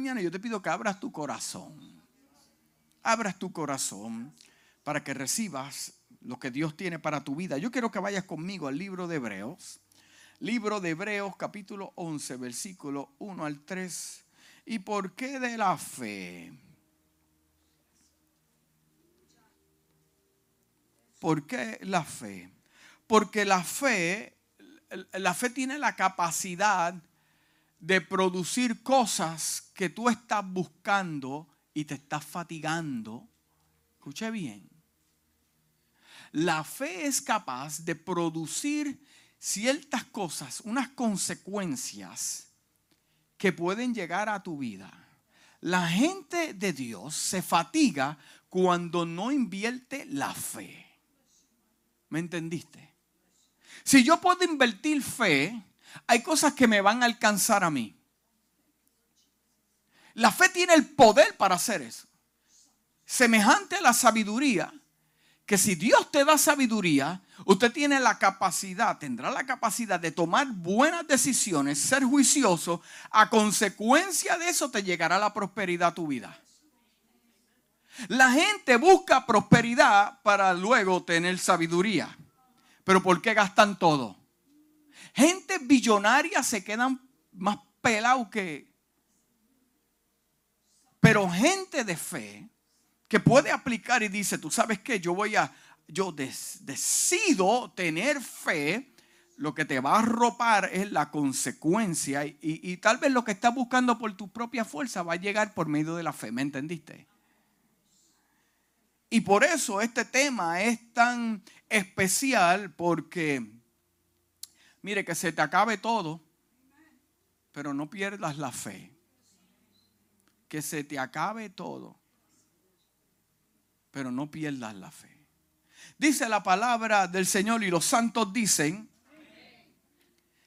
mañana yo te pido que abras tu corazón. Abras tu corazón para que recibas lo que Dios tiene para tu vida. Yo quiero que vayas conmigo al libro de Hebreos. Libro de Hebreos capítulo 11, versículo 1 al 3. ¿Y por qué de la fe? ¿Por qué la fe? Porque la fe, la fe tiene la capacidad de producir cosas que tú estás buscando y te estás fatigando. Escuche bien. La fe es capaz de producir ciertas cosas, unas consecuencias que pueden llegar a tu vida. La gente de Dios se fatiga cuando no invierte la fe. ¿Me entendiste? Si yo puedo invertir fe, hay cosas que me van a alcanzar a mí. La fe tiene el poder para hacer eso. Semejante a la sabiduría, que si Dios te da sabiduría, usted tiene la capacidad, tendrá la capacidad de tomar buenas decisiones, ser juicioso. A consecuencia de eso te llegará la prosperidad a tu vida. La gente busca prosperidad para luego tener sabiduría. Pero ¿por qué gastan todo? Gente billonaria se quedan más pelados que... Pero gente de fe que puede aplicar y dice, tú sabes que yo voy a, yo decido tener fe, lo que te va a arropar es la consecuencia y, y, tal vez lo que estás buscando por tu propia fuerza va a llegar por medio de la fe, ¿me entendiste? Y por eso este tema es tan especial porque Mire, que se te acabe todo, pero no pierdas la fe. Que se te acabe todo, pero no pierdas la fe. Dice la palabra del Señor y los santos dicen,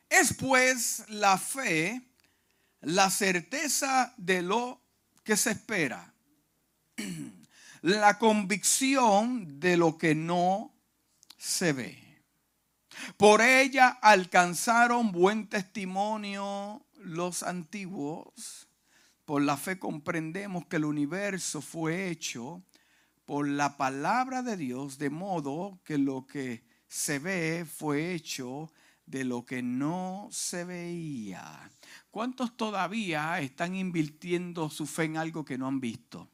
es pues la fe la certeza de lo que se espera, la convicción de lo que no se ve. Por ella alcanzaron buen testimonio los antiguos. Por la fe comprendemos que el universo fue hecho por la palabra de Dios, de modo que lo que se ve fue hecho de lo que no se veía. ¿Cuántos todavía están invirtiendo su fe en algo que no han visto?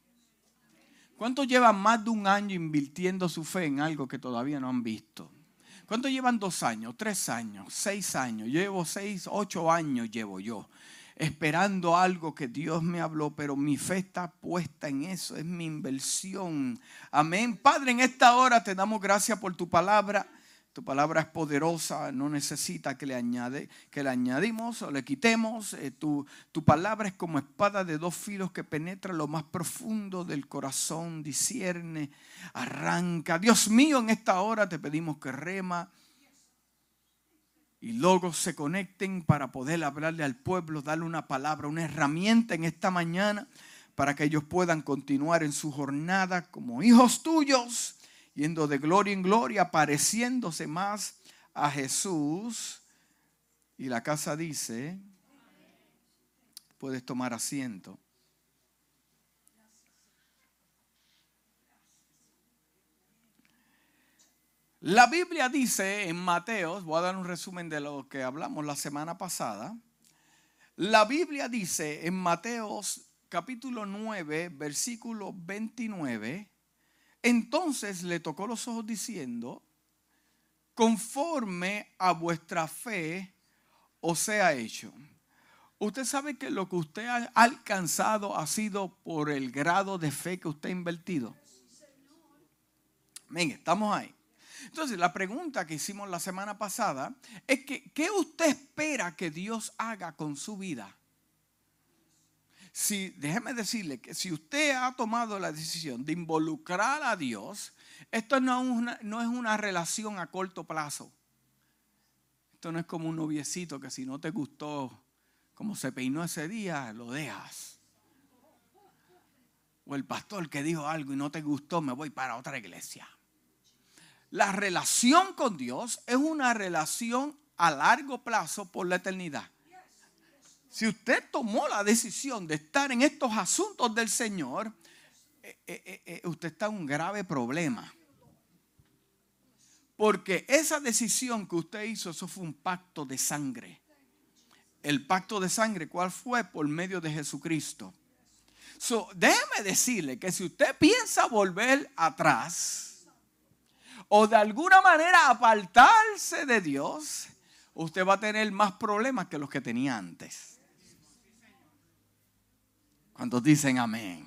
¿Cuántos llevan más de un año invirtiendo su fe en algo que todavía no han visto? ¿Cuánto llevan dos años, tres años, seis años? Llevo seis, ocho años llevo yo esperando algo que Dios me habló, pero mi fe está puesta en eso, es mi inversión. Amén. Padre, en esta hora te damos gracias por tu palabra. Tu palabra es poderosa, no necesita que le, añade, que le añadimos o le quitemos. Eh, tu, palabra es como espada de dos filos que penetra lo más profundo del corazón, discierne, arranca. Dios mío, en esta hora te pedimos que rema y luego se conecten para poder hablarle al pueblo, darle una palabra, una herramienta en esta mañana para que ellos puedan continuar en su jornada como hijos tuyos yendo de gloria en gloria, pareciéndose más a Jesús. Y la casa dice, puedes tomar asiento. La Biblia dice en Mateos, voy a dar un resumen de lo que hablamos la semana pasada. La Biblia dice en Mateos capítulo 9, versículo 29, entonces le tocó los ojos diciendo, conforme a vuestra fe os sea hecho. Usted sabe que lo que usted ha alcanzado ha sido por el grado de fe que usted ha invertido. Venga, estamos ahí. Entonces, la pregunta que hicimos la semana pasada es que, ¿qué usted espera que Dios haga con su vida? Si, déjeme decirle que si usted ha tomado la decisión de involucrar a Dios, esto no es una, no es una relación a corto plazo. Esto no es como un noviecito que si no te gustó como se peinó ese día, lo dejas. O el pastor que dijo algo y no te gustó, me voy para otra iglesia. La relación con Dios es una relación a largo plazo por la eternidad. Si usted tomó la decisión de estar en estos asuntos del Señor, eh, eh, eh, usted está en un grave problema. Porque esa decisión que usted hizo, eso fue un pacto de sangre. El pacto de sangre, ¿cuál fue? Por medio de Jesucristo. So, déjeme decirle que si usted piensa volver atrás o de alguna manera apartarse de Dios, usted va a tener más problemas que los que tenía antes. ¿Cuántos dicen amén?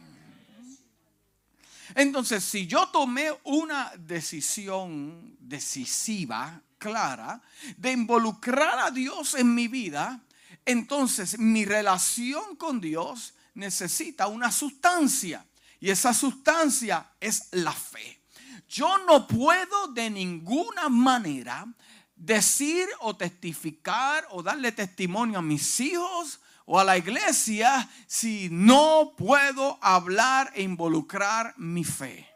Entonces, si yo tomé una decisión decisiva, clara, de involucrar a Dios en mi vida, entonces mi relación con Dios necesita una sustancia. Y esa sustancia es la fe. Yo no puedo de ninguna manera decir o testificar o darle testimonio a mis hijos o a la iglesia si no puedo hablar e involucrar mi fe.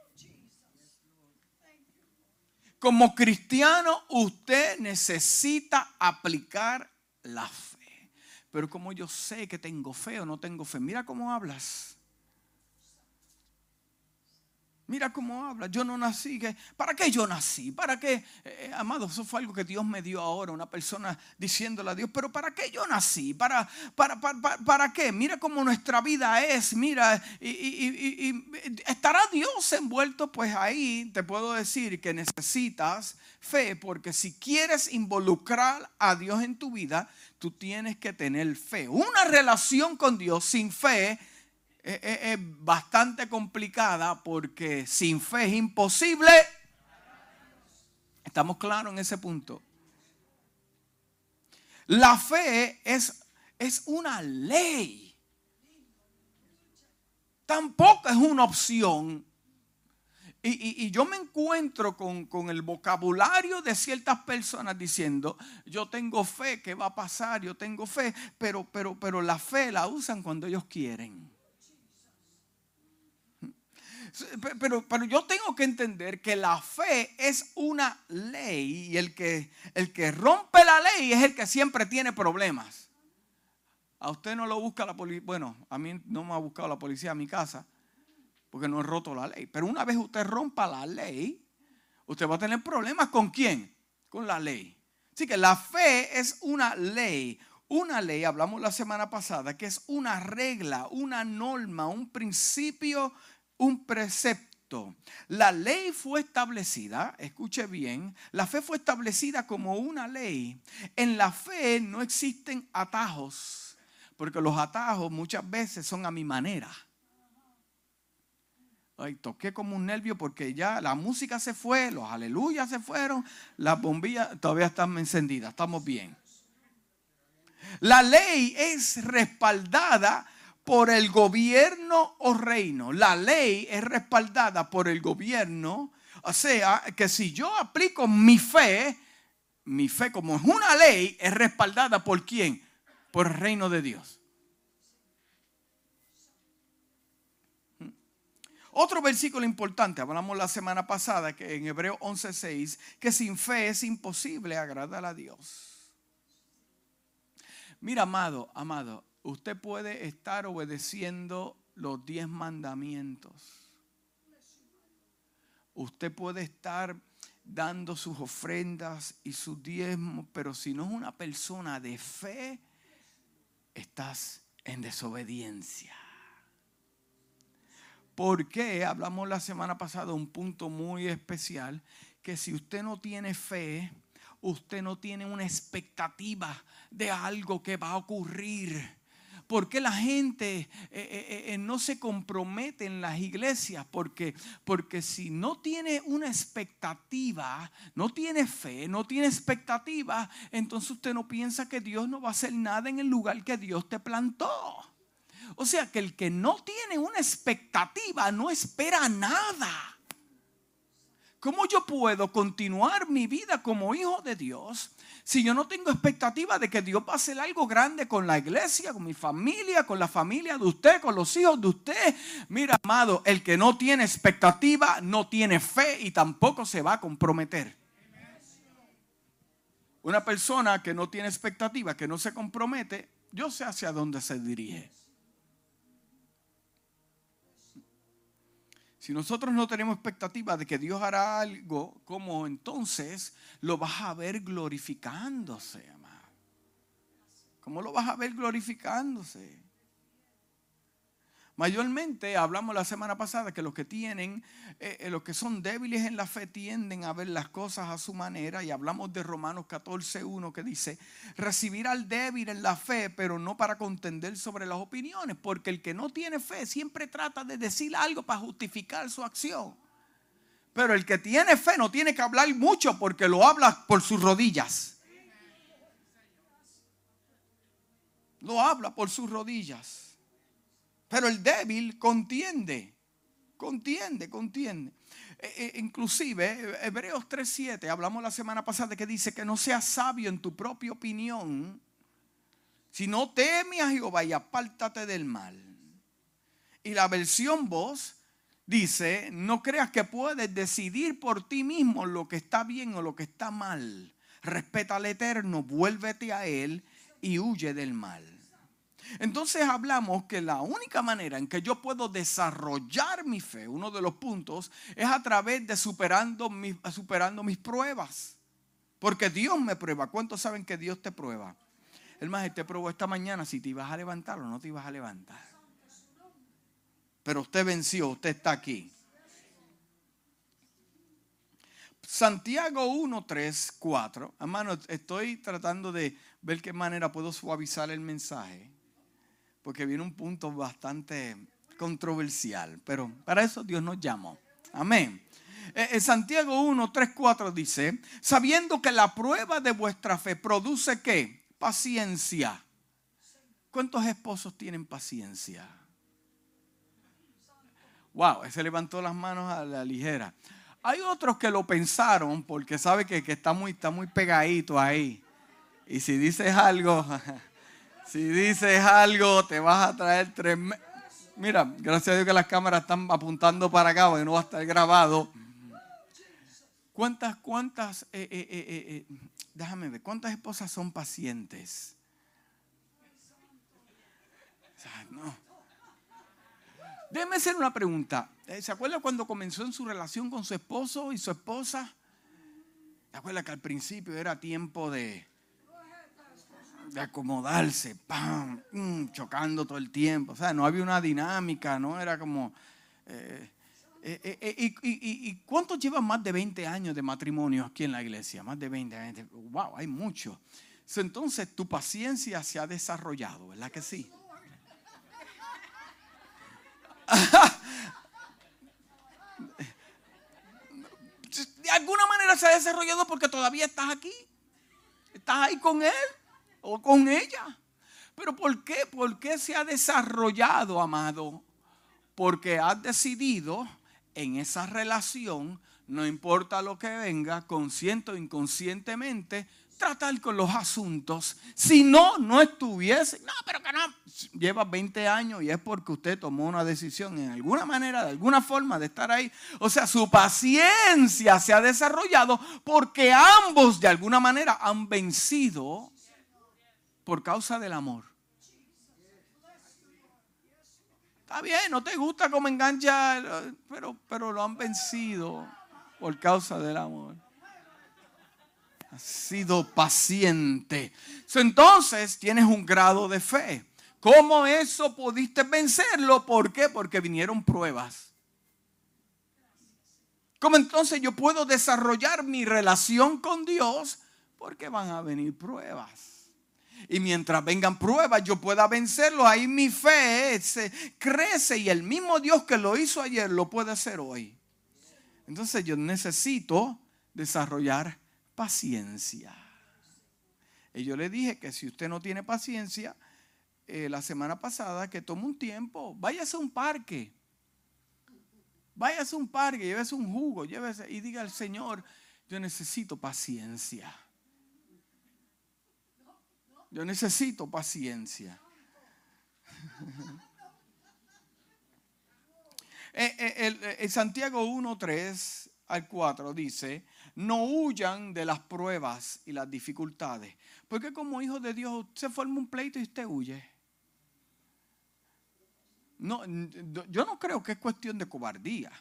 Como cristiano usted necesita aplicar la fe. Pero como yo sé que tengo fe o no tengo fe, mira cómo hablas. Mira cómo habla. Yo no nací. ¿Para qué yo nací? ¿Para qué? Eh, eh, amado, eso fue algo que Dios me dio ahora. Una persona diciéndole a Dios, pero ¿para qué yo nací? ¿Para, para, para, qué? Mira cómo nuestra vida es. Mira, y, y, estará Dios envuelto. Pues ahí te puedo decir que necesitas fe. Porque si quieres involucrar a Dios en tu vida, tú tienes que tener fe. Una relación con Dios sin fe es, bastante complicada porque sin fe es imposible. ¿Estamos claros en ese punto? La fe es, es una ley. Tampoco es una opción. Y, yo me encuentro con, con, el vocabulario de ciertas personas diciendo, yo tengo fe, ¿qué va a pasar? Yo tengo fe, pero, pero, pero la fe la usan cuando ellos quieren. Pero, pero yo tengo que entender que la fe es una ley y el que, el que rompe la ley es el que siempre tiene problemas. A usted no lo busca la policía. Bueno, a mí no me ha buscado la policía a mi casa porque no he roto la ley. Pero una vez usted rompa la ley, usted va a tener problemas con quién? Con la ley. Así que la fe es una ley. Una ley, hablamos la semana pasada, que es una regla, una norma, un principio un precepto. La ley fue establecida, escuche bien, la fe fue establecida como una ley. En la fe no existen atajos, porque los atajos muchas veces son a mi manera. Ay, toqué como un nervio porque ya la música se fue, los aleluyas se fueron, las bombillas todavía están encendidas, estamos bien. La ley es respaldada por el gobierno o reino. La ley es respaldada por el gobierno. O sea, que si yo aplico mi fe, mi fe como es una ley, es respaldada por quién? Por el reino de Dios. Otro versículo importante, hablamos la semana pasada, que en Hebreo 11:6, que sin fe es imposible agradar a Dios. Mira, amado, amado, usted puede estar obedeciendo los diez mandamientos. Usted puede estar dando sus ofrendas y sus diezmos, pero si no es una persona de fe, estás en desobediencia. ¿Por qué? Hablamos la semana pasada un punto muy especial, que si usted no tiene fe, usted no tiene una expectativa de algo que va a ocurrir ¿Por qué la gente eh, eh, eh, no se compromete en las iglesias? Porque, porque si no tiene una expectativa, no tiene fe, no tiene expectativa, entonces usted no piensa que Dios no va a hacer nada en el lugar que Dios te plantó. O sea que el que no tiene una expectativa no espera nada. ¿Cómo yo puedo continuar mi vida como hijo de Dios si yo no tengo expectativa de que Dios va a hacer algo grande con la iglesia, con mi familia, con la familia de usted, con los hijos de usted? Mira, amado, el que no tiene expectativa no tiene fe y tampoco se va a comprometer. Una persona que no tiene expectativa, que no se compromete, Yo sé hacia dónde se dirige. Si nosotros no tenemos expectativa de que Dios hará algo, ¿cómo entonces lo vas a ver glorificándose, amado? ¿Cómo lo vas a ver glorificándose? Mayormente hablamos la semana pasada que los que tienen, eh, eh, los que son débiles en la fe tienden a ver las cosas a su manera y hablamos de Romanos 14.1 que dice, recibir al débil en la fe, pero no para contender sobre las opiniones, porque el que no tiene fe siempre trata de decir algo para justificar su acción. Pero el que tiene fe no tiene que hablar mucho porque lo habla por sus rodillas. Lo habla por sus rodillas. Pero el débil contiende, contiende, contiende. E, e, inclusive, Hebreos 3.7, hablamos la semana pasada que dice que no seas sabio en tu propia opinión, sino teme a Jehová y apártate del mal. Y la versión voz dice, no creas que puedes decidir por ti mismo lo que está bien o lo que está mal. Respeta al Eterno, vuélvete a Él y huye del mal. Entonces hablamos que la única manera en que yo puedo desarrollar mi fe, uno de los puntos, es a través de superando mis, superando mis pruebas. Porque Dios me prueba. ¿Cuántos saben que Dios te prueba? El más te probó esta mañana si te ibas a levantar o no te ibas a levantar. Pero usted venció, usted está aquí. Santiago 1, 3, 4. Hermano, estoy tratando de ver qué manera puedo suavizar el mensaje porque viene un punto bastante controversial, pero para eso Dios nos llamó. Amén. En eh, eh, Santiago 1, 3, 4 dice, sabiendo que la prueba de vuestra fe produce qué? Paciencia. ¿Cuántos esposos tienen paciencia? Wow, se levantó las manos a la ligera. Hay otros que lo pensaron porque sabe que, que está, muy, está muy pegadito ahí. Y si dices algo, Si dices algo, te vas a traer tres Mira, gracias a Dios que las cámaras están apuntando para acá, porque no va a estar grabado. ¿Cuántas, cuántas, eh, eh, eh, déjame ver, cuántas esposas son pacientes? No. Déjeme hacer una pregunta. ¿Se acuerda cuando comenzó en su relación con su esposo y su esposa? ¿Se acuerda que al principio era tiempo de, de acomodarse, ¡pam! Mm, chocando todo el tiempo. O sea, no había una dinámica, ¿no? Era como... Eh, eh, eh, y, cuántos llevan más de 20 años de matrimonio aquí en la iglesia? Más de 20 años. ¡Wow! Hay mucho. Entonces tu paciencia se ha desarrollado, ¿verdad que sí? De alguna manera se ha desarrollado porque todavía estás aquí. Estás ahí con él o con ella. Pero ¿por qué? ¿Por qué se ha desarrollado, amado? Porque has decidido en esa relación, no importa lo que venga, consciente o inconscientemente, tratar con los asuntos. Si no, no estuviese, no, pero que no, lleva 20 años y es porque usted tomó una decisión en alguna manera, de alguna forma de estar ahí. O sea, su paciencia se ha desarrollado porque ambos de alguna manera han vencido por causa del amor. Está bien, no te gusta cómo engancha, pero, pero lo han vencido por causa del amor. Ha sido paciente. Entonces tienes un grado de fe. ¿Cómo eso pudiste vencerlo? ¿Por qué? Porque vinieron pruebas. ¿Cómo entonces yo puedo desarrollar mi relación con Dios? Porque van a venir pruebas. Y mientras vengan pruebas, yo pueda vencerlo. Ahí mi fe se crece y el mismo Dios que lo hizo ayer lo puede hacer hoy. Entonces yo necesito desarrollar paciencia. Y yo le dije que si usted no tiene paciencia, eh, la semana pasada, que tome un tiempo, váyase a un parque. Váyase a un parque, llévese un jugo, llévese y diga al Señor, yo necesito paciencia. Yo necesito paciencia. En eh, eh, eh, Santiago 1, 3 al 4 dice, no huyan de las pruebas y las dificultades. Porque como hijo de Dios se forma un pleito y usted huye. No, yo no creo que es cuestión de cobardía.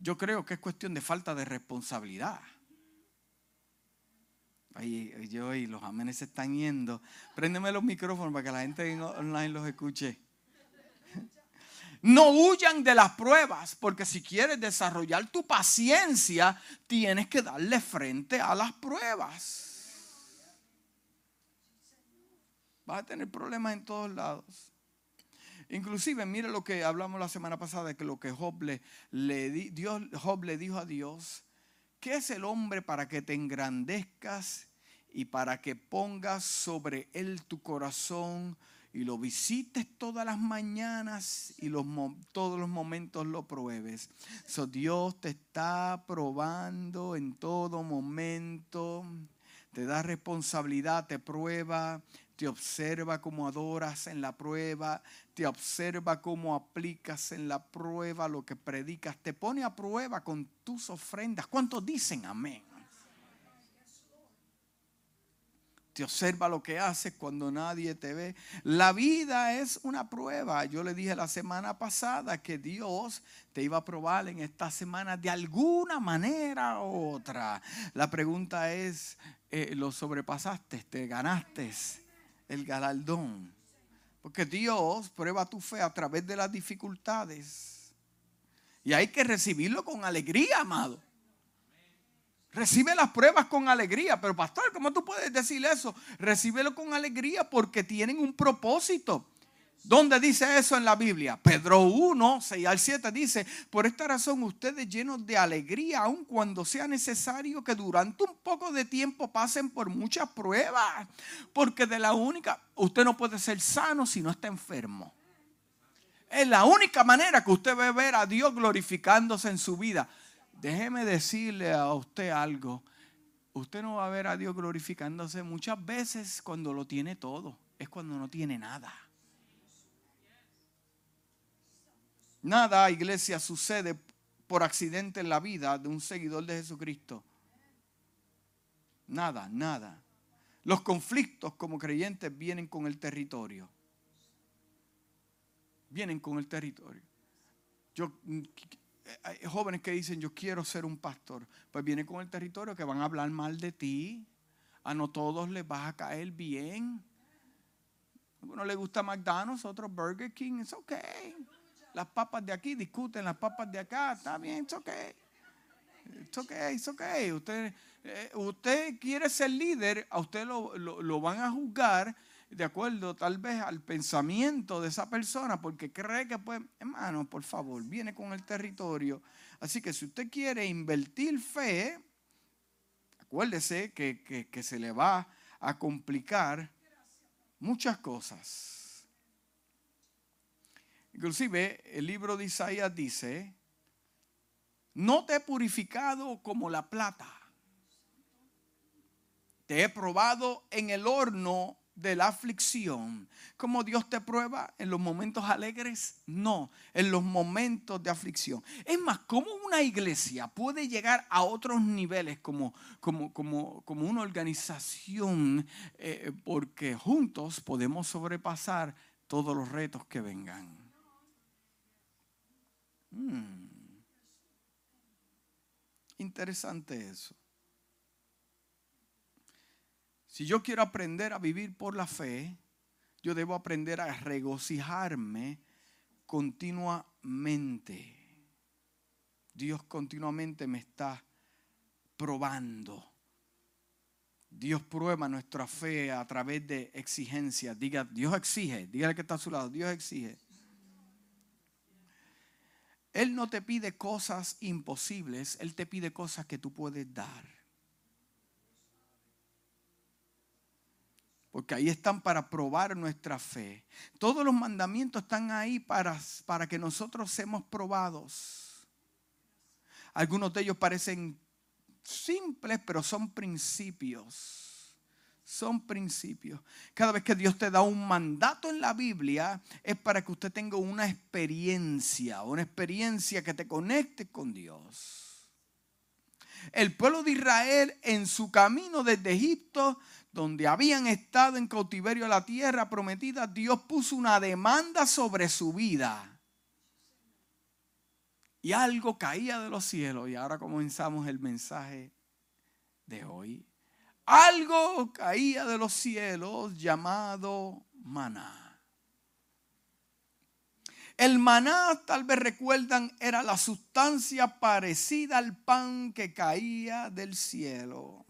Yo creo que es cuestión de falta de responsabilidad. Ay, yo y los amenes se están yendo. Préndeme los micrófonos para que la gente online los escuche. No huyan de las pruebas, porque si quieres desarrollar tu paciencia, tienes que darle frente a las pruebas. Vas a tener problemas en todos lados. Inclusive, mire lo que hablamos la semana pasada, que lo que Job le, Dios, Job le dijo a Dios, ¿qué es el hombre para que te engrandezcas y para que pongas sobre él tu corazón y lo visites todas las mañanas y los, todos los momentos lo pruebes? So, Dios te está probando en todo momento, te da responsabilidad, te prueba, te observa cómo adoras en la prueba, te observa cómo aplicas en la prueba lo que predicas, te pone a prueba con tus ofrendas. ¿Cuántos dicen amén? Te observa lo que haces cuando nadie te ve. La vida es una prueba. Yo le dije la semana pasada que Dios te iba a probar en esta semana de alguna manera u otra. La pregunta es, eh, ¿lo sobrepasaste? ¿Te ganaste? El galardón. Porque Dios prueba tu fe a través de las dificultades. Y hay que recibirlo con alegría, amado. Recibe las pruebas con alegría. Pero pastor, ¿cómo tú puedes decir eso? Recíbelo con alegría porque tienen un propósito. ¿Dónde dice eso en la Biblia? Pedro 1, 6 al 7 dice, por esta razón ustedes llenos de alegría, aun cuando sea necesario que durante un poco de tiempo pasen por muchas pruebas, porque de la única, usted no puede ser sano si no está enfermo. Es la única manera que usted ve ver a Dios glorificándose en su vida. Déjeme decirle a usted algo. Usted no va a ver a Dios glorificándose muchas veces cuando lo tiene todo. Es cuando no tiene nada. Nada, iglesia, sucede por accidente en la vida de un seguidor de Jesucristo. Nada, nada. Los conflictos como creyentes vienen con el territorio. Vienen con el territorio. Yo, hay jóvenes que dicen, yo quiero ser un pastor. Pues viene con el territorio que van a hablar mal de ti. A no todos les vas a caer bien. A uno le gusta McDonald's, otro Burger King. Es ok las papas de aquí, discuten las papas de acá, está bien, es ok. Es ok, es ok. Usted, eh, usted quiere ser líder, a usted lo, lo, van a juzgar de acuerdo tal vez al pensamiento de esa persona, porque cree que puede, hermano, por favor, viene con el territorio. Así que si usted quiere invertir fe, acuérdese que, que se le va a complicar muchas cosas. Inclusive el libro de Isaías dice, no te he purificado como la plata. Te he probado en el horno de la aflicción. ¿Cómo Dios te prueba? ¿En los momentos alegres? No, en los momentos de aflicción. Es más, ¿cómo una iglesia puede llegar a otros niveles como, como, como, como una organización? Eh, porque juntos podemos sobrepasar todos los retos que vengan. Hmm. Interesante eso. Si yo quiero aprender a vivir por la fe, yo debo aprender a regocijarme continuamente. Dios continuamente me está probando. Dios prueba nuestra fe a través de exigencias. Diga, Dios exige. Dígale que está a su lado. Dios exige. Él no te pide cosas imposibles, Él te pide cosas que tú puedes dar. Porque ahí están para probar nuestra fe. Todos los mandamientos están ahí para, para que nosotros seamos probados. Algunos de ellos parecen simples, pero son principios son principios. Cada vez que Dios te da un mandato en la Biblia es para que usted tenga una experiencia, una experiencia que te conecte con Dios. el pueblo de Israel en su camino desde Egipto, donde habían estado en cautiverio a la tierra prometida, Dios puso una demanda sobre su vida. Y algo caía de los cielos. Y ahora comenzamos el mensaje de hoy. Algo caía de los cielos llamado maná. El maná, tal vez recuerdan, era la sustancia parecida al pan que caía del cielo.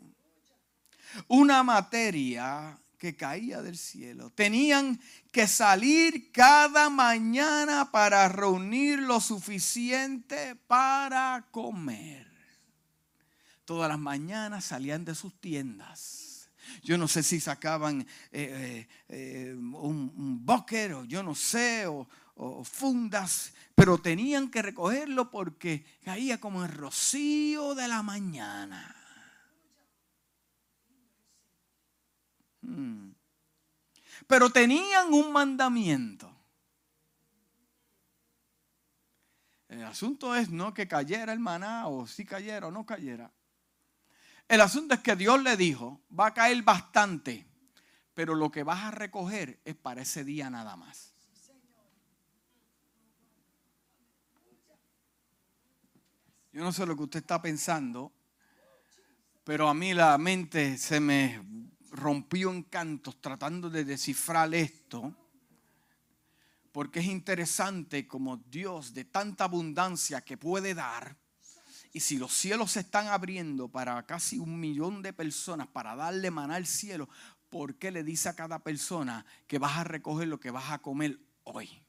Una materia que caía del cielo. Tenían que salir cada mañana para reunir lo suficiente para comer. Todas las mañanas salían de sus tiendas. Yo no sé si sacaban eh, eh, eh, un, un o yo no sé, o, fundas, pero tenían que recogerlo porque caía como el rocío de la mañana. Hmm. Pero tenían un mandamiento. El asunto es no que cayera el maná o si cayera o no cayera. El asunto es que Dios le dijo, va a caer bastante, pero lo que vas a recoger es para ese día nada más. Yo no sé lo que usted está pensando, pero a mí la mente se me rompió en cantos tratando de descifrar esto, porque es interesante como Dios de tanta abundancia que puede dar, y si los cielos se están abriendo para casi un millón de personas para darle maná al cielo, ¿por qué le dice a cada persona que vas a recoger lo que vas a comer hoy?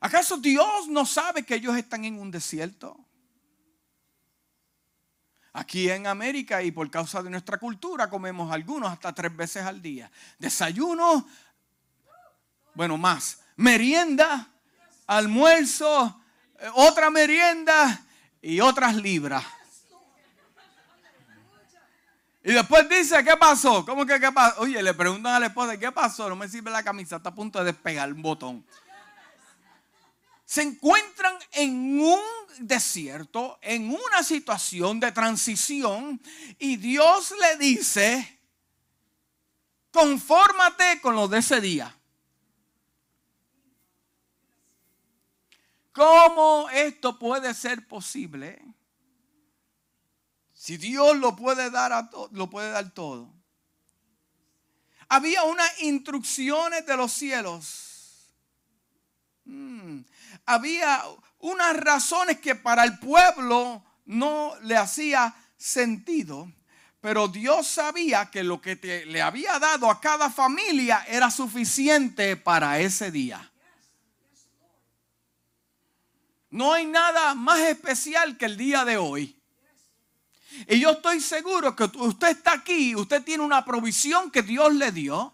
¿Acaso Dios no sabe que ellos están en un desierto? Aquí en América y por causa de nuestra cultura comemos algunos hasta tres veces al día. Desayuno, bueno, más. Merienda, almuerzo, otra merienda y otras libras. Y después dice, ¿qué pasó? ¿Cómo que qué pasó? Oye, le preguntan a la esposa, ¿qué pasó? No me sirve la camisa, está a punto de despegar un botón se encuentran en un desierto, en una situación de transición, y Dios le dice, confórmate con lo de ese día. ¿Cómo esto puede ser posible? Si Dios lo puede dar a lo puede dar todo. Había unas instrucciones de los cielos. Hmm había unas razones que para el pueblo no le hacía sentido. Pero Dios sabía que lo que le había dado a cada familia era suficiente para ese día. No hay nada más especial que el día de hoy. Y yo estoy seguro que usted está aquí, usted tiene una provisión que Dios le dio.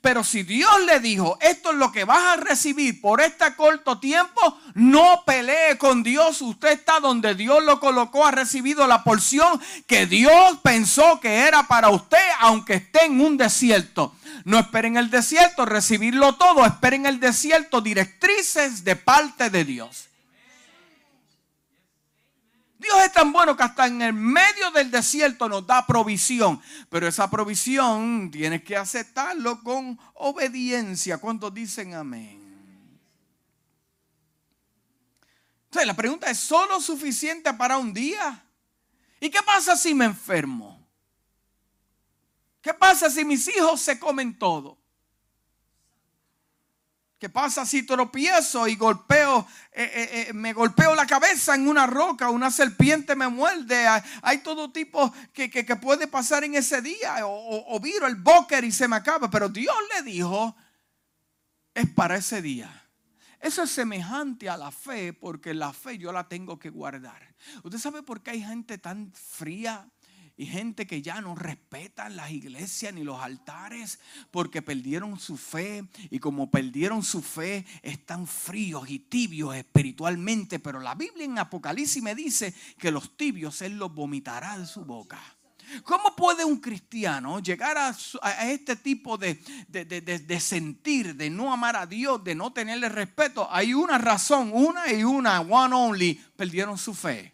Pero si Dios le dijo, esto es lo que vas a recibir por este corto tiempo, no pelee con Dios. Usted está donde Dios lo colocó, ha recibido la porción que Dios pensó que era para usted, aunque esté en un desierto. No esperen el desierto recibirlo todo, esperen el desierto directrices de parte de Dios. Dios es tan bueno que hasta en el medio del desierto nos da provisión. Pero esa provisión tienes que aceptarlo con obediencia. ¿Cuántos dicen amén? Entonces la pregunta es, ¿solo suficiente para un día? ¿Y qué pasa si me enfermo? ¿Qué pasa si mis hijos se comen todo? ¿Qué pasa si tropiezo y golpeo, eh, eh, eh, me golpeo la cabeza en una roca, una serpiente me muerde? Hay, todo tipo que, puede pasar en ese día. O, viro el boker y se me acaba. Pero Dios le dijo, es para ese día. Eso es semejante a la fe porque la fe yo la tengo que guardar. ¿Usted sabe por qué hay gente tan fría? Y gente que ya no respetan las iglesias ni los altares porque perdieron su fe y como perdieron su fe están fríos y tibios espiritualmente, pero la Biblia en Apocalipsis me dice que los tibios Él los vomitará de su boca. ¿Cómo puede un cristiano llegar a, este tipo de, de, sentir, de no amar a Dios, de no tenerle respeto? Hay una razón, una y una, one only, perdieron su fe.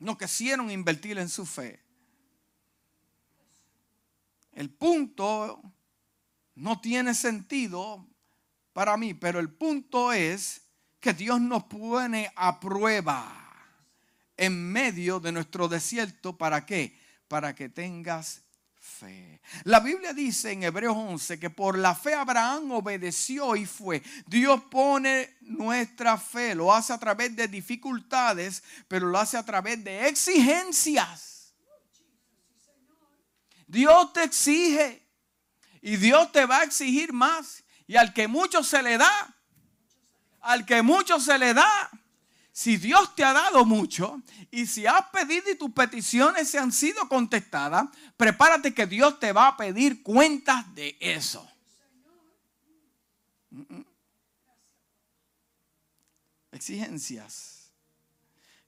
No quisieron invertir en su fe. El punto no tiene sentido para mí, pero el punto es que Dios nos pone a prueba en medio de nuestro desierto. ¿Para qué? Para que tengas La Biblia dice en Hebreos 11 que por la fe Abraham obedeció y fue. Dios pone nuestra fe, lo hace a través de dificultades, pero lo hace a través de exigencias. Dios te exige y Dios te va a exigir más. Y al que mucho se le da, al que mucho se le da, si Dios te ha dado mucho y si has pedido y tus peticiones se han sido contestadas, prepárate que Dios te va a pedir cuentas de eso. Exigencias.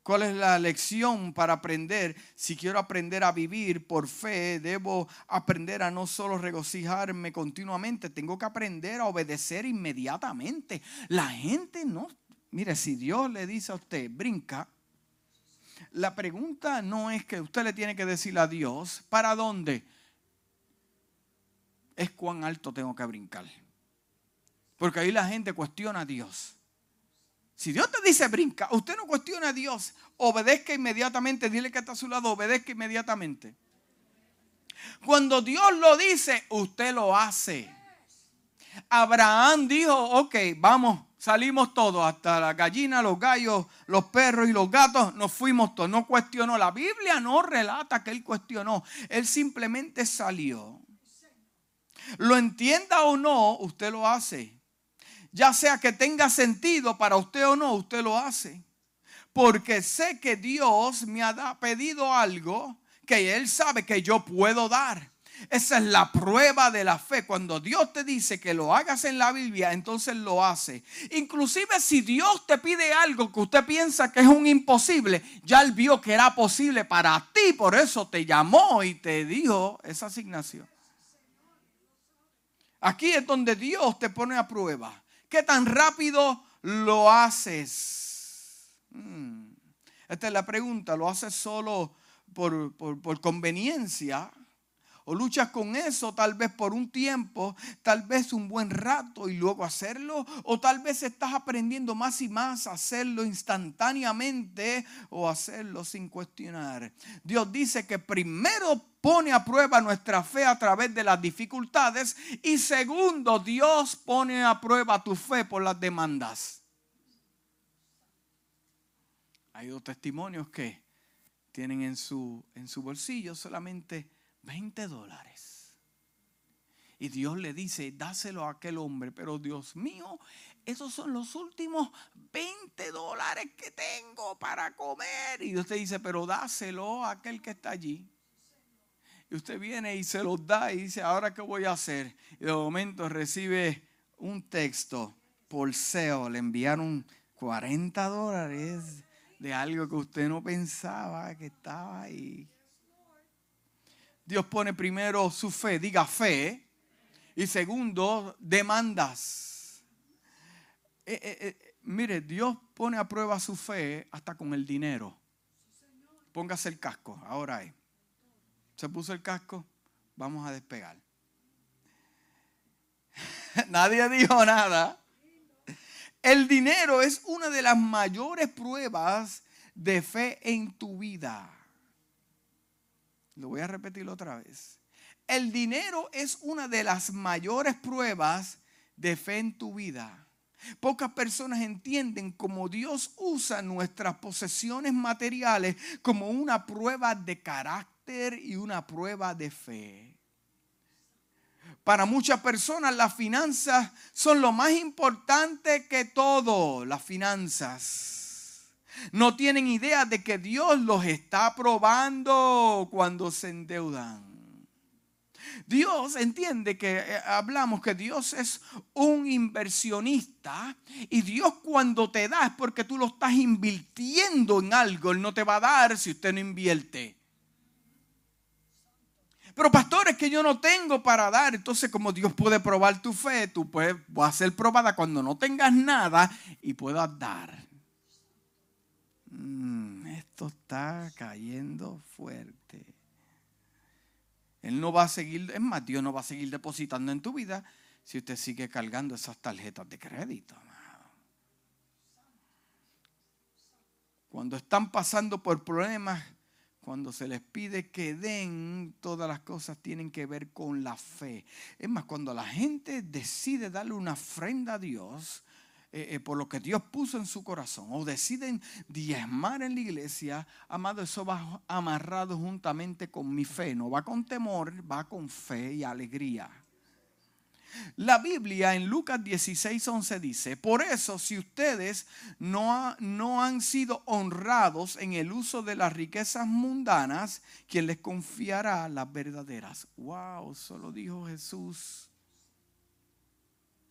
¿Cuál es la lección para aprender? Si quiero aprender a vivir por fe, debo aprender a no solo regocijarme continuamente, tengo que aprender a obedecer inmediatamente. La gente no Mire, si Dios le dice a usted, brinca, la pregunta no es que usted le tiene que decir a Dios, ¿para dónde? Es cuán alto tengo que brincar. Porque ahí la gente cuestiona a Dios. Si Dios te dice brinca, usted no cuestiona a Dios, obedezca inmediatamente, dile que está a su lado, obedezca inmediatamente. Cuando Dios lo dice, usted lo hace. Abraham dijo, ok, vamos, salimos todos, hasta la gallina, los gallos, los perros y los gatos, nos fuimos todos. No cuestionó. La Biblia no relata que él cuestionó. Él simplemente salió. Lo entienda o no, usted lo hace. Ya sea que tenga sentido para usted o no, usted lo hace. Porque sé que Dios me ha pedido algo que Él sabe que yo puedo dar. Esa es la prueba de la fe. Cuando Dios te dice que lo hagas en la Biblia, entonces lo hace. Inclusive si Dios te pide algo que usted piensa que es un imposible, ya Él vio que era posible para ti. Por eso te llamó y te dijo esa asignación. Aquí es donde Dios te pone a prueba. ¿Qué tan rápido lo haces? Hmm. Esta es la pregunta. ¿Lo haces solo por, por conveniencia? O luchas con eso tal vez por un tiempo, tal vez un buen rato y luego hacerlo, o tal vez estás aprendiendo más y más a hacerlo instantáneamente o hacerlo sin cuestionar. Dios dice que primero pone a prueba nuestra fe a través de las dificultades y segundo, Dios pone a prueba tu fe por las demandas. Hay dos testimonios que tienen en su, en su bolsillo solamente 20 dólares. Y Dios le dice, dáselo a aquel hombre, pero Dios mío, esos son los últimos 20 dólares que tengo para comer. Y usted dice, pero dáselo a aquel que está allí. Y usted viene y se los da y dice, ahora qué voy a hacer. Y de momento recibe un texto por SEO, le enviaron 40 dólares de algo que usted no pensaba que estaba ahí. Dios pone primero su fe, diga fe, y segundo, demandas. Eh, eh, eh, mire, Dios pone a prueba su fe hasta con el dinero. Póngase el casco, ahora hay. Se puso el casco, vamos a despegar. Nadie dijo nada. El dinero es una de las mayores pruebas de fe en tu vida. Lo voy a repetir otra vez. El dinero es una de las mayores pruebas de fe en tu vida. Pocas personas entienden cómo Dios usa nuestras posesiones materiales como una prueba de carácter y una prueba de fe. Para muchas personas las finanzas son lo más importante que todo, las finanzas. No tienen idea de que Dios los está probando cuando se endeudan. Dios entiende que eh, hablamos que Dios es un inversionista y Dios cuando te da es porque tú lo estás invirtiendo en algo. Él no te va a dar si usted no invierte. Pero pastores que yo no tengo para dar. Entonces, como Dios puede probar tu fe, tú puedes, ser probada cuando no tengas nada y puedas dar. Mm, esto está cayendo fuerte. Él no va a seguir, es más, Dios no va a seguir depositando en tu vida si usted sigue cargando esas tarjetas de crédito. Cuando están pasando por problemas, cuando se les pide que den, todas las cosas tienen que ver con la fe. Es más, cuando la gente decide darle una ofrenda a Dios, eh, eh, por lo que Dios puso en su corazón, o deciden diezmar en la iglesia, amado, eso va amarrado juntamente con mi fe. No va con temor, va con fe y alegría. La Biblia en Lucas 16, 11 dice, por eso si ustedes no, no han sido honrados en el uso de las riquezas mundanas, ¿quién les confiará las verdaderas? Wow, solo dijo Jesús.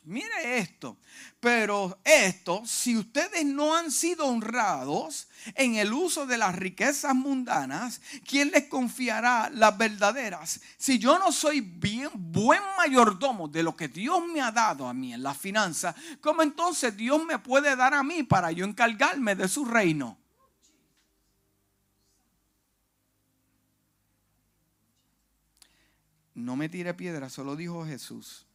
Mire esto, pero esto, si ustedes no han sido honrados en el uso de las riquezas mundanas, ¿quién les confiará las verdaderas? Si yo no soy bien buen mayordomo de lo que Dios me ha dado a mí en la finanza, ¿cómo entonces Dios me puede dar a mí para yo encargarme de su reino? No me tire piedra, solo dijo Jesús.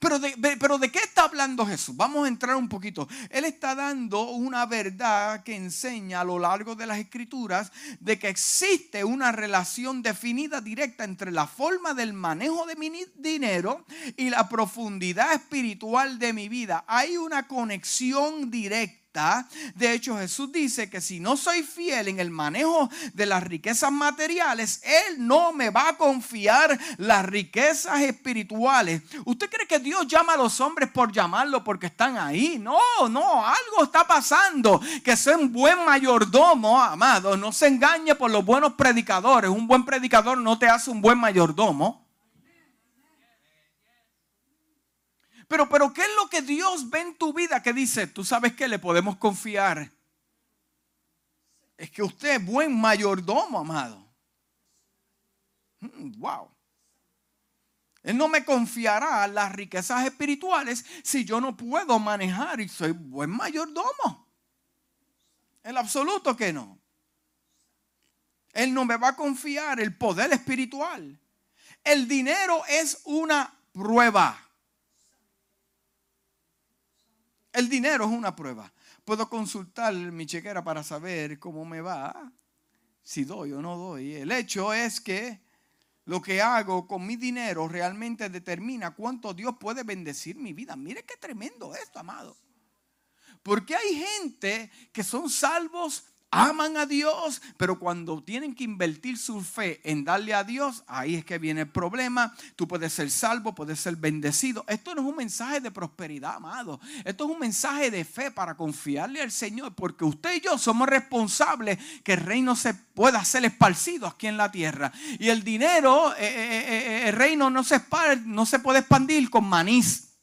Pero de, pero de qué está hablando Jesús? Vamos a entrar un poquito. Él está dando una verdad que enseña a lo largo de las escrituras de que existe una relación definida directa entre la forma del manejo de mi dinero y la profundidad espiritual de mi vida. Hay una conexión directa de hecho, Jesús dice que si no soy fiel en el manejo de las riquezas materiales, Él no me va a confiar las riquezas espirituales. ¿Usted cree que Dios llama a los hombres por llamarlo porque están ahí? No, no, algo está pasando. Que sea un buen mayordomo, amado. No se engañe por los buenos predicadores. Un buen predicador no te hace un buen mayordomo. Pero, pero, ¿qué es lo que Dios ve en tu vida que dice, tú sabes que le podemos confiar? Es que usted es buen mayordomo, amado. Mm, wow. Él no me confiará las riquezas espirituales si yo no puedo manejar y soy buen mayordomo. En absoluto que no. Él no me va a confiar el poder espiritual. El dinero es una prueba. El dinero es una prueba. Puedo consultar mi chequera para saber cómo me va, si doy o no doy. El hecho es que lo que hago con mi dinero realmente determina cuánto Dios puede bendecir mi vida. Mire qué tremendo esto, amado. Porque hay gente que son salvos aman a Dios, pero cuando tienen que invertir su fe en darle a Dios, ahí es que viene el problema. Tú puedes ser salvo, puedes ser bendecido. Esto no es un mensaje de prosperidad, amado. Esto es un mensaje de fe para confiarle al Señor, porque usted y yo somos responsables que el reino se pueda ser esparcido aquí en la tierra. Y el dinero, eh, eh, eh, el reino no se, no se puede expandir con manís.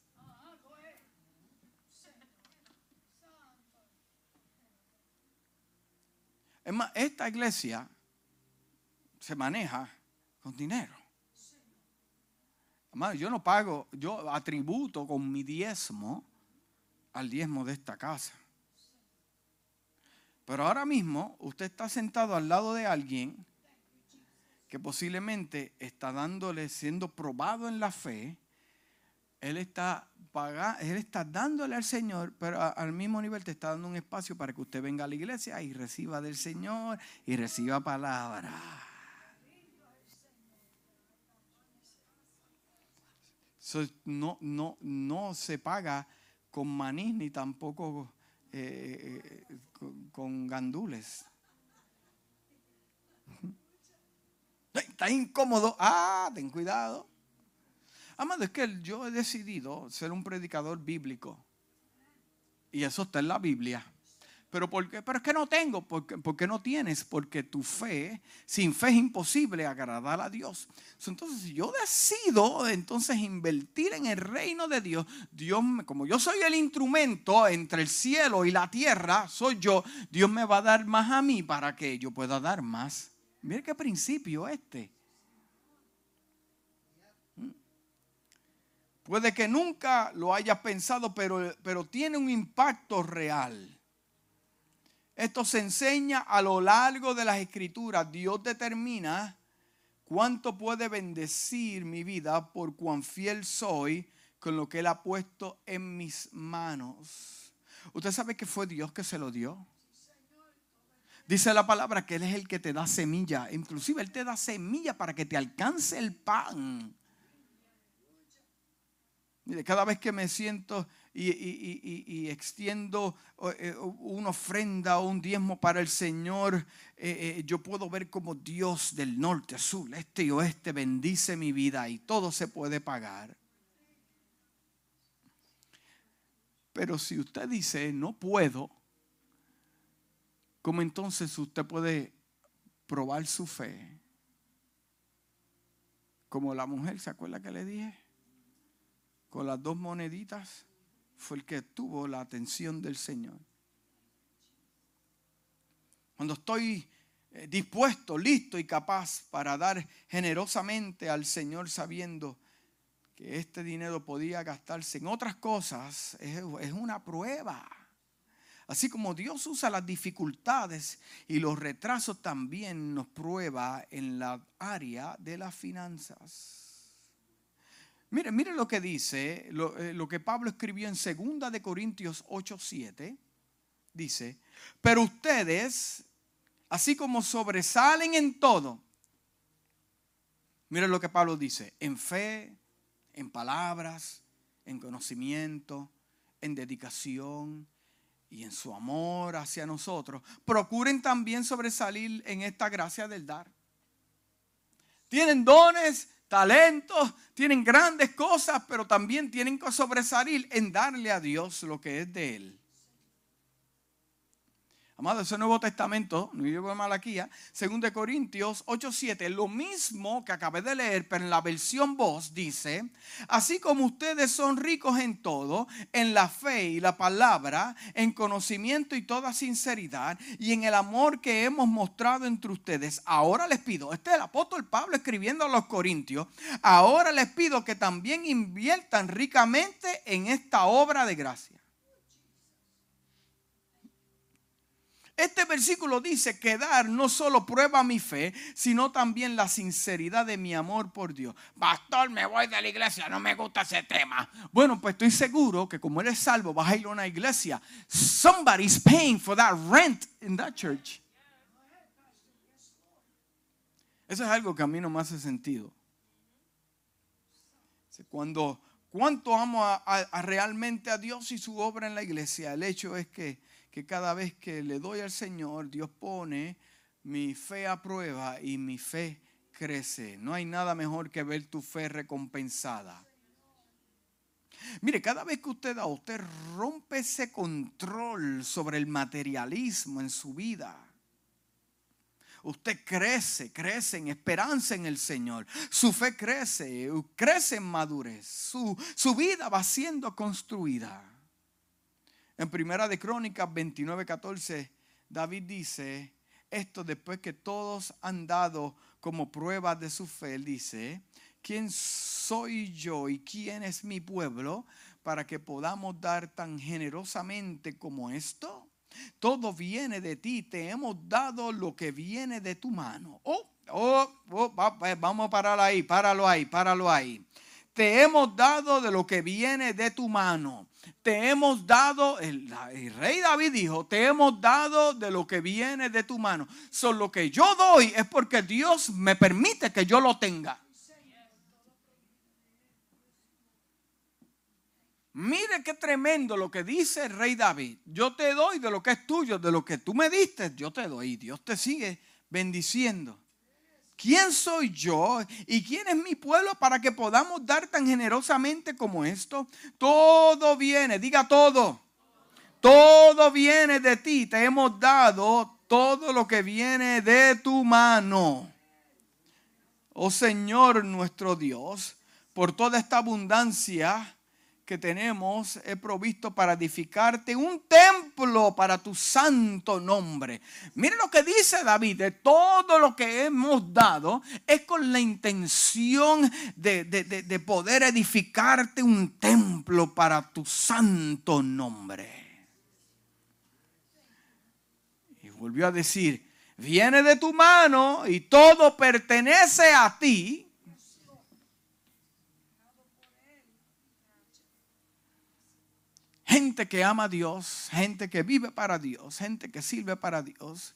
Esta iglesia se maneja con dinero. Amado, yo no pago, yo atributo con mi diezmo al diezmo de esta casa. Pero ahora mismo usted está sentado al lado de alguien que posiblemente está dándole, siendo probado en la fe, él está él está dándole al Señor, pero al mismo nivel te está dando un espacio para que usted venga a la iglesia y reciba del Señor y reciba palabra. no, no, no se paga con maní ni tampoco eh, eh, con gandules. Está incómodo. Ah, ten cuidado. Amado, es que yo he decidido ser un predicador bíblico. Y eso está en la Biblia. Pero, ¿por qué? Pero es que no tengo. ¿Por qué, no tienes? Porque tu fe, sin fe es imposible agradar a Dios. Entonces, si yo decido entonces invertir en el reino de Dios, Dios, como yo soy el instrumento entre el cielo y la tierra, soy yo, Dios me va a dar más a mí para que yo pueda dar más Mire qué principio este. Puede que nunca lo hayas pensado, pero, pero tiene un impacto real. Esto se enseña a lo largo de las escrituras. Dios determina cuánto puede bendecir mi vida por cuán fiel soy con lo que Él ha puesto en mis manos. ¿Usted sabe que fue Dios que se lo dio? Dice la palabra que Él es el que te da semilla. Inclusive Él te da semilla para que te alcance el pan. Cada vez que me siento y, extiendo eh, una ofrenda o un diezmo para el Señor, eh, eh, yo puedo ver como Dios del norte, sur, este y oeste bendice mi vida y todo se puede pagar. Pero si usted dice, no puedo, ¿cómo entonces usted puede probar su fe? Como la mujer, ¿se acuerda que le dije? Con las dos moneditas fue el que tuvo la atención del Señor. Cuando estoy eh, dispuesto, listo y capaz para dar generosamente al Señor sabiendo que este dinero podía gastarse en otras cosas, es, una prueba. Así como Dios usa las dificultades y los retrasos también nos prueba en la área de las finanzas. Mire, mire lo que dice, lo, eh, que Pablo escribió en 2 de Corintios 8, 7. Dice, pero ustedes, así como sobresalen en todo, mire lo que Pablo dice, en fe, en palabras, en conocimiento, en dedicación y en su amor hacia nosotros, procuren también sobresalir en esta gracia del dar. Tienen dones, talentos, tienen grandes cosas, pero también tienen que sobresalir en darle a Dios lo que es de Él. Amado, ese Nuevo Testamento, no libro de Malaquía, 2 Corintios 8:7, lo mismo que acabé de leer, pero en la versión voz dice, así como ustedes son ricos en todo, en la fe y la palabra, en conocimiento y toda sinceridad, y en el amor que hemos mostrado entre ustedes, ahora les pido, este es el apóstol Pablo escribiendo a los Corintios, ahora les pido que también inviertan ricamente en esta obra de gracia Este versículo dice que dar no solo prueba mi fe, sino también la sinceridad de mi amor por Dios. Pastor, me voy de la iglesia, no me gusta ese tema. Bueno, pues estoy seguro que como eres salvo, vas a ir a una iglesia. Somebody's paying for that rent in that church. Eso es algo que a mí no me hace sentido. Cuando, ¿Cuánto amo realmente a Dios y su obra en la iglesia? El hecho es que que cada vez que le doy al Señor, Dios pone mi fe a prueba y mi fe crece. No hay nada mejor que ver tu fe recompensada. Mire, cada vez que usted da, usted rompe ese control sobre el materialismo en su vida. Usted crece, crece en esperanza en el Señor. Su fe crece, crece en madurez. Su, su vida va siendo construida. En Primera de Crónicas 29, 14, David dice, esto después que todos han dado como prueba de su fe, dice, ¿quién soy yo y quién es mi pueblo para que podamos dar tan generosamente como esto? Todo viene de ti, te hemos dado lo que viene de tu mano. Oh, oh, oh vamos a parar ahí, páralo ahí, páralo ahí. Te hemos dado de lo que viene de tu mano te hemos dado, el, rey David dijo, te hemos dado de lo que viene de tu mano. Solo lo que yo doy es porque Dios me permite que yo lo tenga. Mire qué tremendo lo que dice el rey David. Yo te doy de lo que es tuyo, de lo que tú me diste, yo te doy. Dios te sigue bendiciendo. ¿Quién soy yo y quién es mi pueblo para que podamos dar tan generosamente como esto? Todo viene, diga todo. Todo viene de ti. Te hemos dado todo lo que viene de tu mano. Oh Señor nuestro Dios, por toda esta abundancia que tenemos he provisto para edificarte un templo para tu santo nombre. Mire lo que dice David, de todo lo que hemos dado es con la intención de, de poder edificarte un templo para tu santo nombre. Y volvió a decir, viene de tu mano y todo pertenece a ti gente que ama a Dios, gente que vive para Dios, gente que sirve para Dios.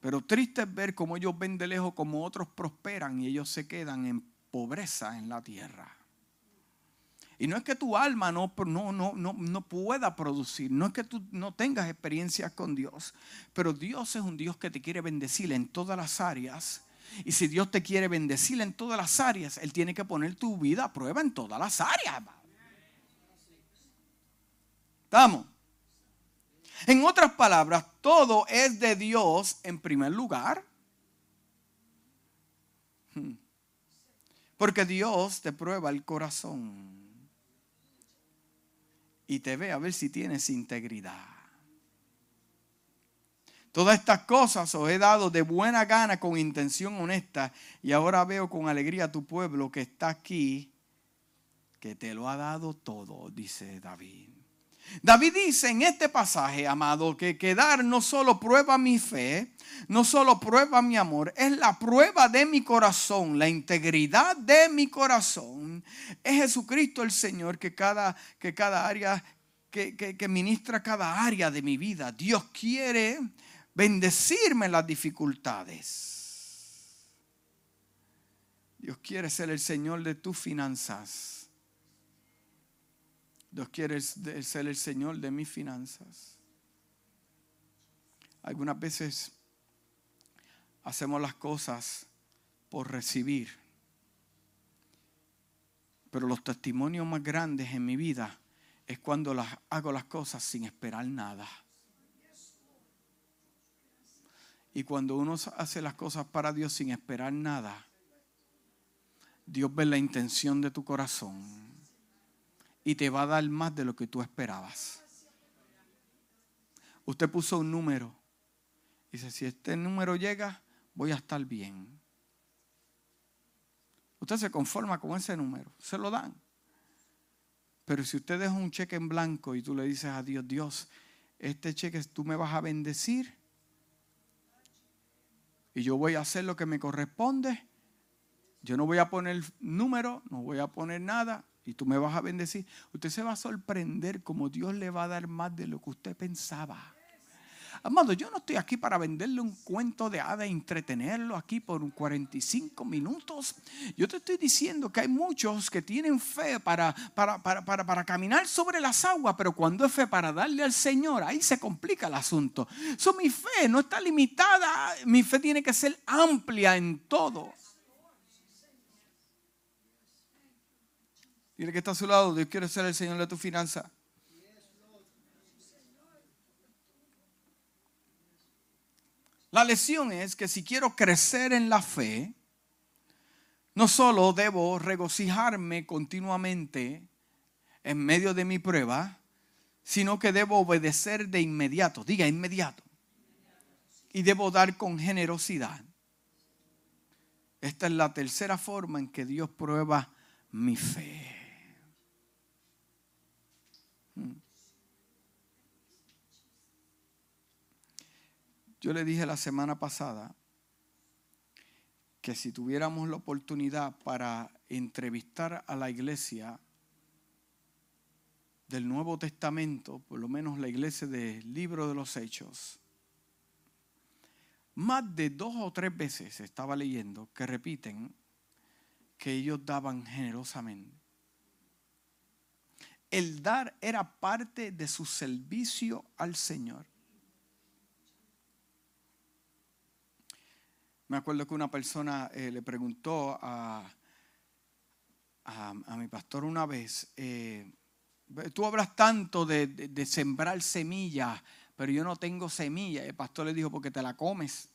Pero triste es ver cómo ellos ven de lejos como otros prosperan y ellos se quedan en pobreza en la tierra. Y no es que tu alma no, no, no, no, no pueda producir, no es que tú no tengas experiencias con Dios, pero Dios es un Dios que te quiere bendecir en todas las áreas. Y si Dios te quiere bendecir en todas las áreas, Él tiene que poner tu vida a prueba en todas las áreas. ¿Estamos? En otras palabras, todo es de Dios en primer lugar. Hmm. Porque Dios te prueba el corazón y te ve a ver si tienes integridad. Todas estas cosas os he dado de buena gana con intención honesta y ahora veo con alegría a tu pueblo que está aquí, que te lo ha dado todo, dice David. David dice en este pasaje, amado, que quedar no solo prueba mi fe, no solo prueba mi amor, es la prueba de mi corazón, la integridad de mi corazón. Es Jesucristo el Señor que cada, que cada área, que, que ministra cada área de mi vida. Dios quiere bendecirme en las dificultades. Dios quiere ser el Señor de tus finanzas. Dios quiere ser el Señor de mis finanzas. Algunas veces hacemos las cosas por recibir. Pero los testimonios más grandes en mi vida es cuando las, hago las cosas sin esperar nada. Y cuando uno hace las cosas para Dios sin esperar nada, Dios ve la intención de tu corazón y te va a dar más de lo que tú esperabas. Usted puso un número. Dice, si este número llega, voy a estar bien. Usted se conforma con ese número, se lo dan. Pero si usted deja un cheque en blanco y tú le dices a Dios, Dios, este cheque tú me vas a bendecir y yo voy a hacer lo que me corresponde, yo no voy a poner número, no voy a poner nada, y tú me vas a bendecir, usted se va a sorprender como Dios le va a dar más de lo que usted pensaba. Amado, yo no estoy aquí para venderle un cuento de hada e entretenerlo aquí por 45 minutos. Yo te estoy diciendo que hay muchos que tienen fe para, para, para, para, caminar sobre las aguas, pero cuando es fe para darle al Señor, ahí se complica el asunto. So, mi fe no está limitada, mi fe tiene que ser amplia en todo. Dile que está a su lado, Dios quiere ser el Señor de tu finanza. La lección es que si quiero crecer en la fe, no solo debo regocijarme continuamente en medio de mi prueba, sino que debo obedecer de inmediato, diga inmediato, y debo dar con generosidad. Esta es la tercera forma en que Dios prueba mi fe. Yo le dije la semana pasada que si tuviéramos la oportunidad para entrevistar a la iglesia del Nuevo Testamento, por lo menos la iglesia del libro de los Hechos, más de dos o tres veces estaba leyendo que repiten que ellos daban generosamente. El dar era parte de su servicio al Señor. Me acuerdo que una persona eh, le preguntó a, a, mi pastor una vez, eh, tú hablas tanto de, de, sembrar semillas, pero yo no tengo semilla. El pastor le dijo, porque te la comes.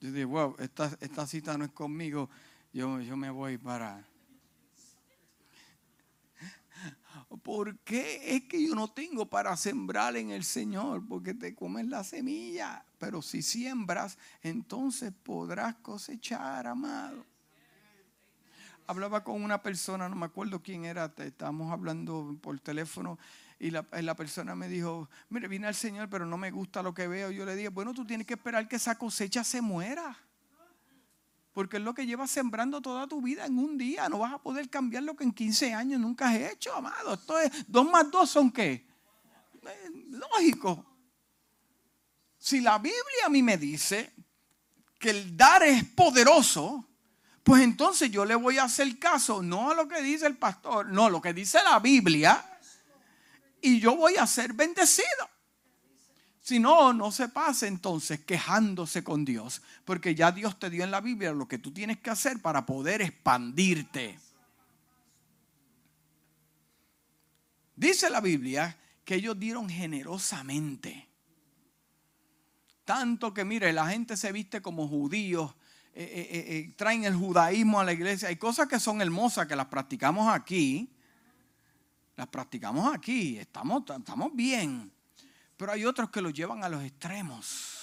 Yo dije, wow, esta, esta cita no es conmigo, yo, yo me voy para... ¿Por qué es que yo no tengo para sembrar en el Señor? Porque te comes la semilla. Pero si siembras, entonces podrás cosechar, amado. Hablaba con una persona, no me acuerdo quién era, estábamos hablando por teléfono y la, persona me dijo, mire, vine al Señor, pero no me gusta lo que veo. Yo le dije, bueno, tú tienes que esperar que esa cosecha se muera. Porque es lo que llevas sembrando toda tu vida en un día. No vas a poder cambiar lo que en 15 años nunca has hecho, amado. Esto es, dos más dos son qué? Eh, lógico. Si la Biblia a mí me dice que el dar es poderoso, pues entonces yo le voy a hacer caso, no a lo que dice el pastor, no, a lo que dice la Biblia, y yo voy a ser bendecido. Si no, no se pase entonces quejándose con Dios, porque ya Dios te dio en la Biblia lo que tú tienes que hacer para poder expandirte. Dice la Biblia que ellos dieron generosamente. Tanto que, mire, la gente se viste como judíos, eh, eh, eh, traen el judaísmo a la iglesia. Hay cosas que son hermosas, que las practicamos aquí. Las practicamos aquí, estamos, estamos bien. Pero hay otros que lo llevan a los extremos.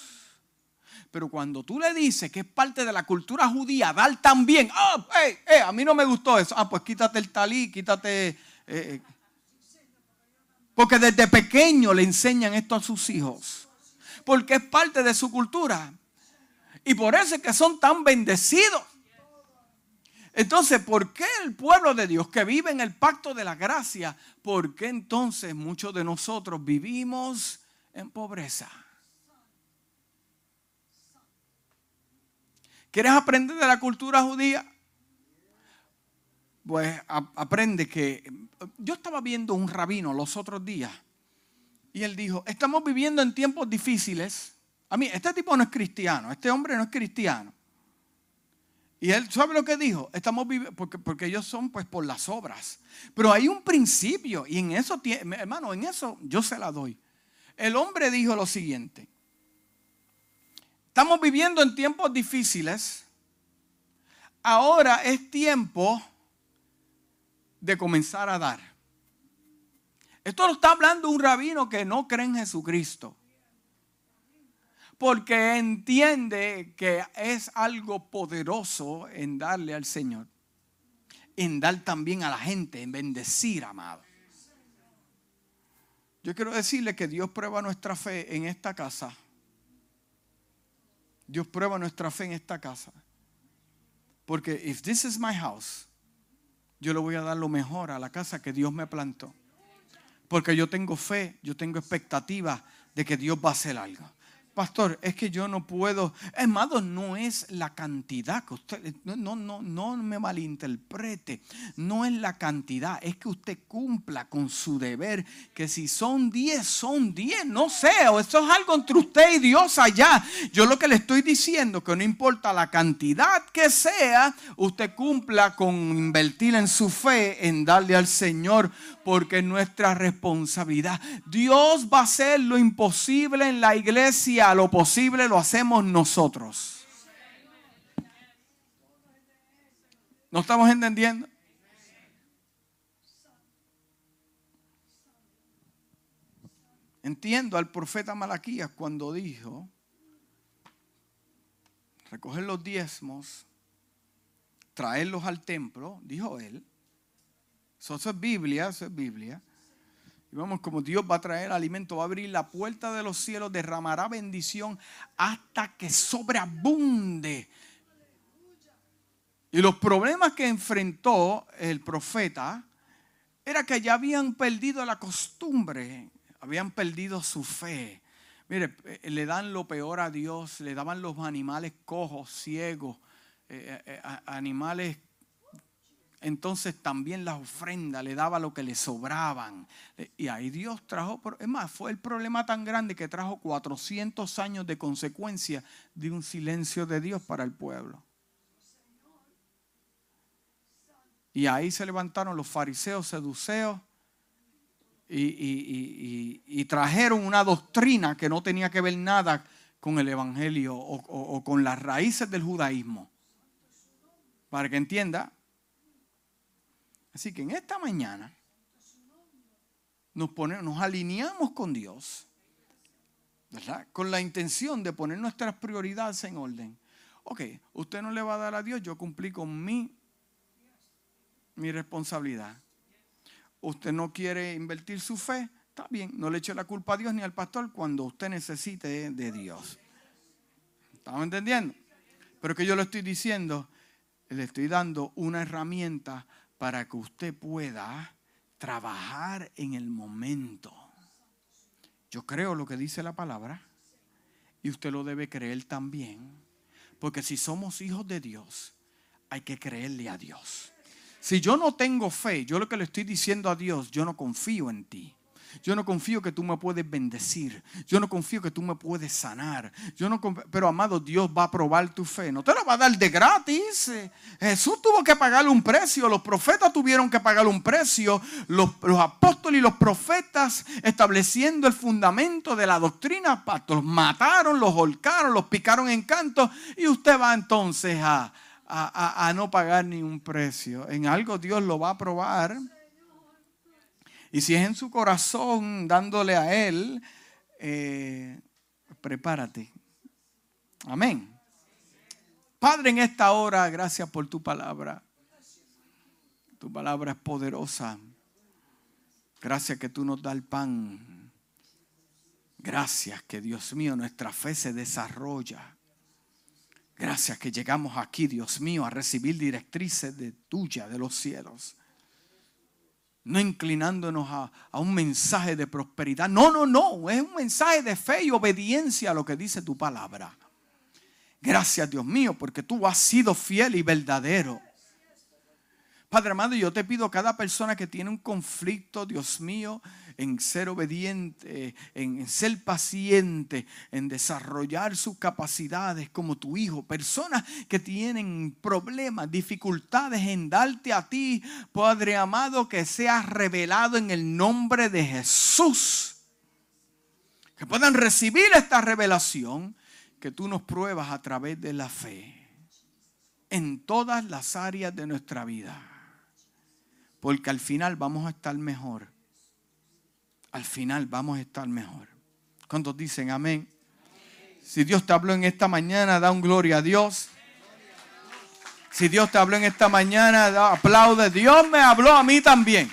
Pero cuando tú le dices que es parte de la cultura judía, dar también, ah, a mí no me gustó eso. Ah, pues quítate el talí, quítate. Eh, eh. porque desde pequeño le enseñan esto a sus hijos. Porque es parte de su cultura. Y por eso es que son tan bendecidos. Entonces, ¿por qué el pueblo de Dios que vive en el pacto de la gracia, por qué entonces muchos de nosotros vivimos en pobreza. ¿Quieres aprender de la cultura judía? Pues aprende que yo estaba viendo un rabino los otros días y él dijo, estamos viviendo en tiempos difíciles. A mí, este tipo no es cristiano, este hombre no es cristiano. Y él, ¿sabe lo que dijo? Estamos viviendo, porque, porque ellos son pues por las obras. Pero hay un principio y en eso, hermano, en eso yo se la doy. El hombre dijo lo siguiente. Estamos viviendo en tiempos difíciles. Ahora es tiempo de comenzar a dar. Esto lo está hablando un rabino que no cree en Jesucristo. Porque entiende que es algo poderoso en darle al Señor. En dar también a la gente, en bendecir, amado. Yo quiero decirle que Dios prueba nuestra fe en esta casa. Dios prueba nuestra fe en esta casa. Porque if this is my house, yo le voy a dar lo mejor a la casa que Dios me plantó. Porque yo tengo fe, yo tengo expectativa de que Dios va a hacer algo. Pastor, es que yo no puedo. Hermano, no es la cantidad que usted. No, no, no, no me malinterprete. No es la cantidad. Es que usted cumpla con su deber. Que si son 10, son 10. No sé. O eso es algo entre usted y Dios allá. Yo lo que le estoy diciendo que no importa la cantidad que sea, usted cumpla con invertir en su fe, en darle al Señor, porque es nuestra responsabilidad. Dios va a hacer lo imposible en la iglesia lo posible lo hacemos nosotros. ¿No estamos entendiendo? Entiendo al profeta Malaquías cuando dijo, recoger los diezmos, traerlos al templo, dijo él. Eso es Biblia, eso es Biblia. Y vamos, como Dios va a traer alimento, va a abrir la puerta de los cielos, derramará bendición hasta que sobreabunde. Y los problemas que enfrentó el profeta era que ya habían perdido la costumbre, habían perdido su fe. Mire, eh, le dan lo peor a Dios, le daban los animales cojos, ciegos, eh, eh, animales entonces también las ofrendas le daba lo que le sobraban. Y ahí Dios trajo, es más, fue el problema tan grande que trajo 400 años de consecuencia de un silencio de Dios para el pueblo. Y ahí se levantaron los fariseos seduceos y, y trajeron una doctrina que no tenía que ver nada con el Evangelio o, con las raíces del judaísmo. Para que entienda. Así que en esta mañana nos, ponemos, nos alineamos con Dios, ¿verdad? Con la intención de poner nuestras prioridades en orden. Ok, usted no le va a dar a Dios, yo cumplí con mi, mi responsabilidad. Usted no quiere invertir su fe, Está bien, no le eche la culpa a Dios ni al pastor cuando usted necesite de Dios. ¿Estamos entendiendo? Pero que yo le estoy diciendo, le estoy dando una herramienta para que usted pueda trabajar en el momento. Yo creo lo que dice la palabra y usted lo debe creer también. Porque si somos hijos de Dios, hay que creerle a Dios. Si yo no tengo fe, yo lo que le estoy diciendo a Dios, yo no confío en ti. Yo no confío que tú me puedes bendecir. Yo no confío que tú me puedes sanar. Yo no pero amado, Dios va a probar tu fe. No te la va a dar de gratis. Jesús tuvo que pagarle un precio. Los profetas tuvieron que pagarle un precio. Los, apóstoles y los profetas estableciendo el fundamento de la doctrina. Los mataron, los holcaron, los picaron en canto. Y usted va entonces a, a no pagar ni un precio. En algo Dios lo va a probar. Y si es en su corazón dándole a Él, eh, prepárate. Amén. Padre, en esta hora, gracias por tu palabra. Tu palabra es poderosa. Gracias que tú nos das el pan. Gracias que Dios mío, nuestra fe se desarrolla. Gracias que llegamos aquí, Dios mío, a recibir directrices de tuya, de los cielos no inclinándonos a, un mensaje de prosperidad. No, no, no. Es un mensaje de fe y obediencia a lo que dice tu palabra. Gracias, Dios mío, porque tú has sido fiel y verdadero. Padre amado, yo te pido a cada persona que tiene un conflicto, Dios mío, en ser obediente, en ser paciente, en desarrollar sus capacidades como tu hijo. Personas que tienen problemas, dificultades en darte a ti, Padre amado, que seas revelado en el nombre de Jesús. Que puedan recibir esta revelación que tú nos pruebas a través de la fe en todas las áreas de nuestra vida porque al final vamos a estar mejor. Al final vamos a estar mejor. ¿Cuántos dicen amén? Si Dios te habló en esta mañana, da un gloria a Dios. Si Dios te habló en esta mañana, aplaude. Dios me habló a mí también.